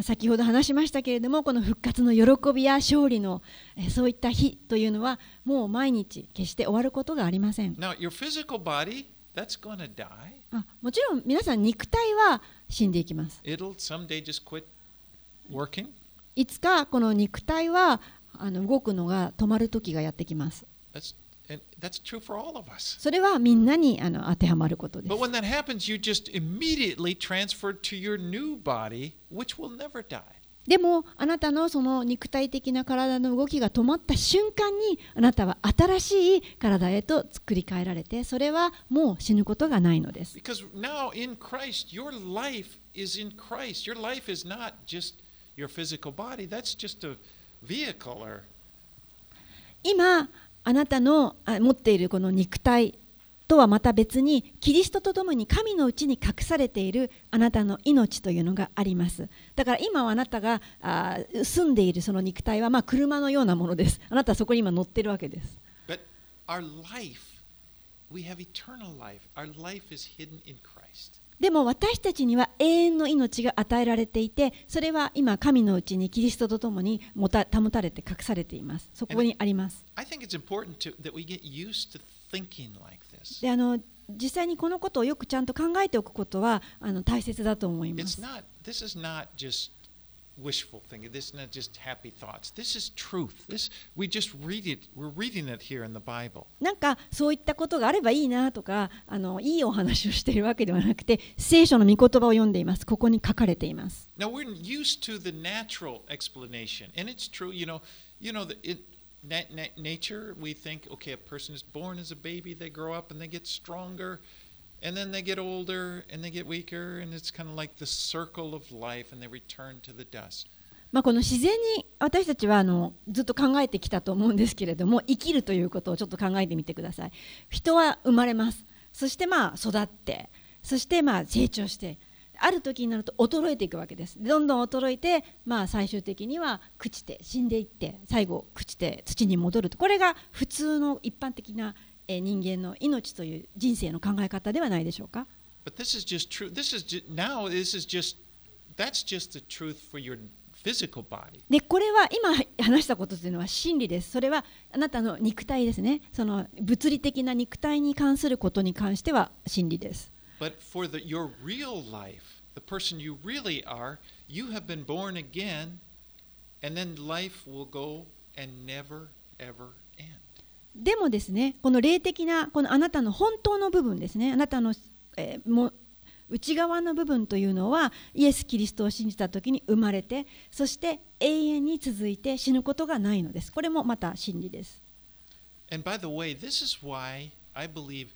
先ほど話しましたけれども、この復活の喜びや勝利のそういった日というのは、もう毎日決して終わることがありません。あもちろん、皆さん、肉体は死んでいきます。いつかこの肉体はあの動くのが止まる時がやってきます。それはみんなにあの当てはまることです。でも、あなたのその肉体的な体の動きが止まった瞬間に、あなたは新しい体へと作り変えられて、それはもう死ぬことがないのです。Your physical body, that's just a vehicle or 今あなたのあ持っているこの肉体とはまた別にキリストと共に神のうちに隠されているあなたの命というのがありますだから今はあなたがあ住んでいるその肉体はまあ車のようなものですあなたはそこに今乗ってるわけです but our life, we have eternal life. Our life is hidden in Christ. でも私たちには永遠の命が与えられていてそれは今神のうちにキリストと共にもた保たれて隠されています。そこにあります。Like. であの実際にこのことをよくちゃんと考えておくことはあの大切だと思います wishful thinking. This is not just happy thoughts. This is truth. This, we just read it. We're reading it here in the Bible. なんかそういったことがあればいいなとかあのいいお話をしているわけではなくて聖書の御言葉を読んでいますここに書かれています Now we're used to the natural explanation, and it's true. You know, you know, the, it, na- na- nature. We think, okay, a person is born as a baby, they grow up and they get stronger, And then they get older and they get weaker, and it's kind of like the circle of life, and they return to the dust. まあ、この自然に私たちはあのずっと考えてきたと思うんですけれども生きるということをちょっと考えてみてください。人は生まれます。そしてまあ育ってそしてまあ成長してある時になると衰えていくわけです。どんどん衰えて、まあ、最終的には朽ちて死んでいって最後朽ちて土に戻ると。これが普通の一般的な人間の命という人生の考え方ではないでしょうか But this is just true. This is just, now. This is just that's just the truth for your physical body. でこれは今話したことというのは真理です。それはあなたの肉体ですね。その物理的な肉体に関することに関しては真理です。But for the, your real life, the person you really are, you have been born again, and then life will go and never ever. でもですね、この霊的なこのあなたの本当の部分ですね、あなたの、えーも内側の部分というのはイエス・キリストを信じた時に生まれてそして永遠に続いて死ぬことがないのです。これもまた真理です。And by the way, this is why I believe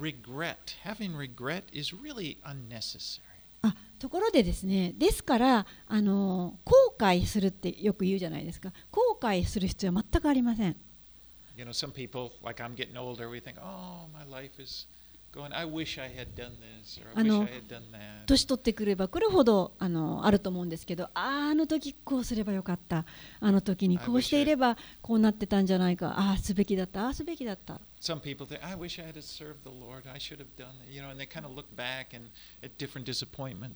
regret, having regret, is really unnecessary. あところでですねですからあの後悔するってよく言うじゃないですか後悔する必要は全くありません You know, some people, like I'm getting older, we think, oh, my life is 年取ってくればくるほどあ,のあると思うんですけどあ,ああの時こうすればよかった。あの時にこうしていればこうなってたんじゃないか。ああすべきだった。ああすべきだった。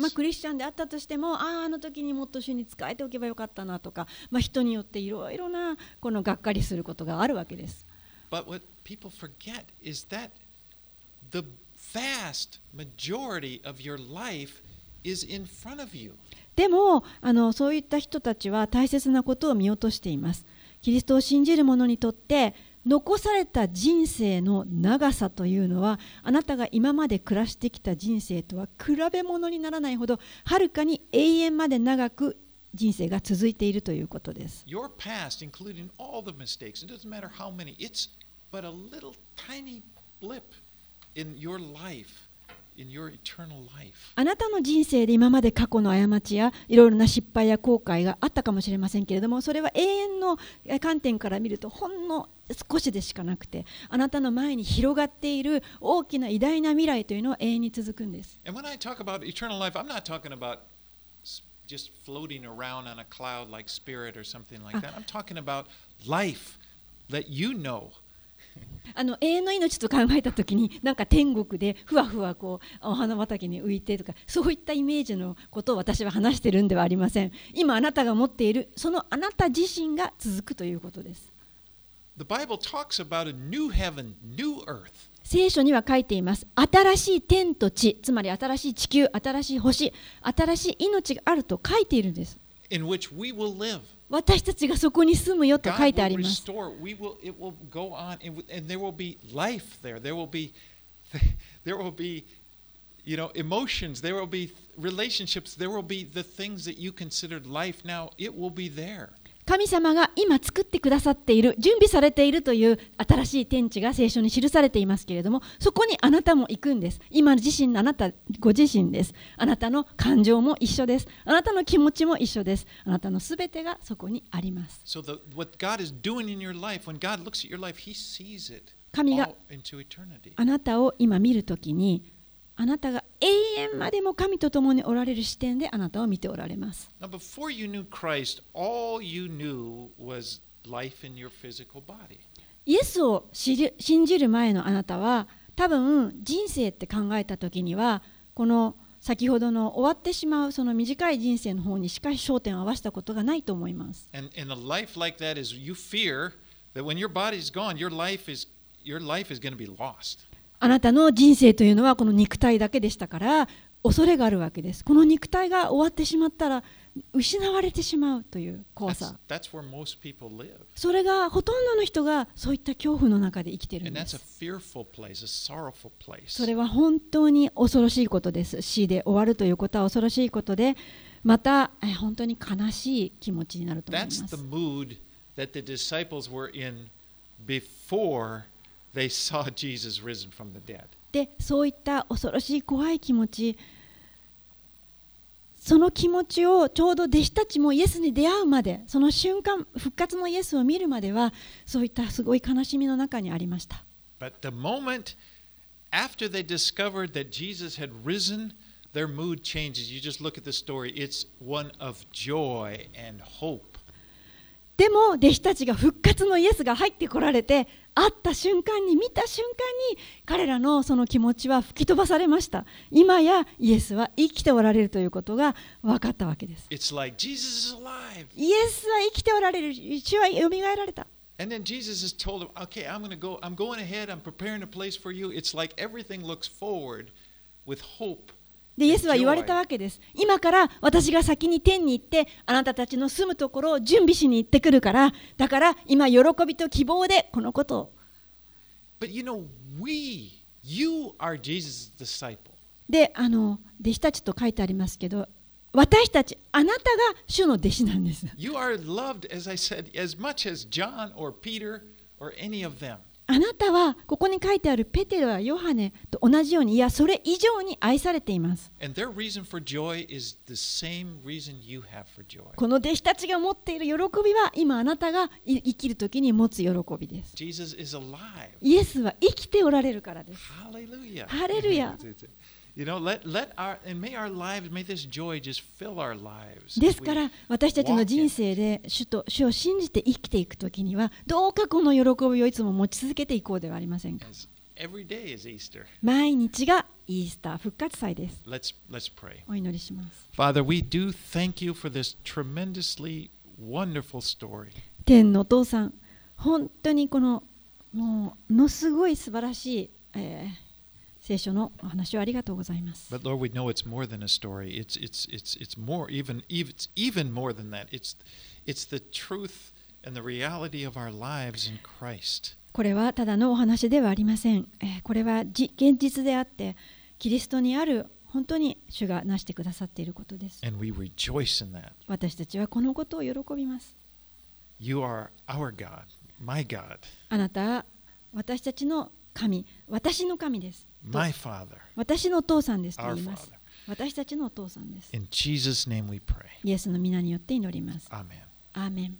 まあ、クリスチャンであったとしてもあ,ああの時にもっと主に仕えておけばよかったなとか、まあ、人によっていろいろなこのがっかりすることがあるわけです。The vast majority of your life is in front of you. でもあのそういった人たちは大切なことを見落としています。キリストを信じる者にとって残された人生の長さというのはあなたが今まで暮らしてきた人生とは比べ物にならないほどはるかに永遠まで長く人生が続いているということです。Your past, including all the mistakes, it doesn't matter how many, it's but a little tiny blip あなたの人生で今まで過去の過ちやいろいろな失敗や後悔があったかもしれませんけれどもそれは永遠のえ観点から見るとほんの少しでしかなくてあなたの前に広がっている大きな偉大な未来というのは永遠に続くんです And when I talk about eternal life, I'm not talking about s- just floating around on a cloud like spirit or something like that. I'm talking about life that you know. あの永遠の命と考えた時になんか天国でふわふわこうお花畑に浮いてとかそういったイメージのことを私は話してるんではありません今あなたが持っているそのあなた自身が続くということです The Bible talks about a new heaven, new earth. 聖書には書いています新しい天と地つまり新しい地球新しい星新しい命があると書いているんです in which we will live. 私たちがそこに住むよと God 書いてあ will ります restore. We will. It will go on, and, w- and there will be life there. There will be, there will be, you know, emotions. There will be relationships. There will be the things that you considered life. Now it will be there. 神様が今作ってくださっている準備されているという新しい天地が聖書に記されていますけれどもそこにあなたも行くんです。今自身のあなたご自身です。あなたの感情も一緒です。あなたの気持ちも一緒です。あなたのすべてがそこにあります。So the, life, life, 神が.あなたを今見るときにあなたが永遠までも神と共におられる視点であなたを見ておられます。イエスを知る信じる前のあなたは、たぶん人生って考えたときには、この先ほどの終わってしまうその短い人生の方にしか焦点を合わせたことがないと思います。And, and あなたの人生というのはこの肉体だけでしたから恐れがあるわけです。この肉体が終わってしまったら失われてしまうという怖さ。それがほとんどの人がそういった恐怖の中で生きているんです。それは本当に恐ろしいことです。死で終わるということは恐ろしいことで、またえ本当に悲しい気持ちになると思います。They saw Jesus risen from the dead. で、そういった恐ろしい怖い気持ち、その気持ちをちょうど弟子たちもイエスに出会うまでその瞬間復活のイエスを見るまではそういったすごい悲しみの中にありました But the moment after they discovered that Jesus had risen, their mood changes. You just look at the story, it's one of joy and hope. でも弟子たちが復活のイエスが入ってこられて会った瞬間に見た瞬間に彼らのその気持ちは吹き飛ばされました今やイエスは生きておられるということが分かったわけです like. イエスは生きておられる主はよみがえられた And then Jesus has told him, okay, I'm going to go, I'm going ahead, I'm preparing a place for you. It's like everything looks forward with hope. でイエスは言われたわけです今から私が先に天に行ってあなたたちの住むところを準備しに行ってくるからだから今喜びと希望でこのことを But you know, we, you are Jesus' disciple. であの弟子たちと書いてありますけど私たちあなたが主の弟子なんです You are loved, as I said, as much as John or Peter or any of them. あなたはここに書いてあるペテロやヨハネと同じようにいやそれ以上に愛されています.この弟子たちが持っている喜びは今あなたがい生きる時に持つ喜びです.イエスは生きておられるからです Hallelujah. Hallelujah. ですから私たちの人生で主,と主を信じて生きていくときにはどうかこの喜びをいつも持ち続けていこうではありませんか？毎日がイースター復活祭です。お祈りします。Father, we do thank you for this tremendously wonderful story. 天のお父さん、本当にこの,もうのすごい素晴らしい。えー聖書のお話をありがとうございます。But Lord, we know it's more than a story. It's it's it's it's more even it's even more than that. It's it's the truth and the reality of our lives in Christ. これはただのお話ではありません。えーこれはじ現実であって、キリストにある本当に主がなしてくださっていることです。And we rejoice in that. 私たちはこのことを喜びます。You are our God, my God, あなたは私たちの神、私の神です。my Father. 私のお父さんですと言います。私たちのお父さんです。In Jesus' name we pray. イエスの皆によって祈ります。Amen. アーメン。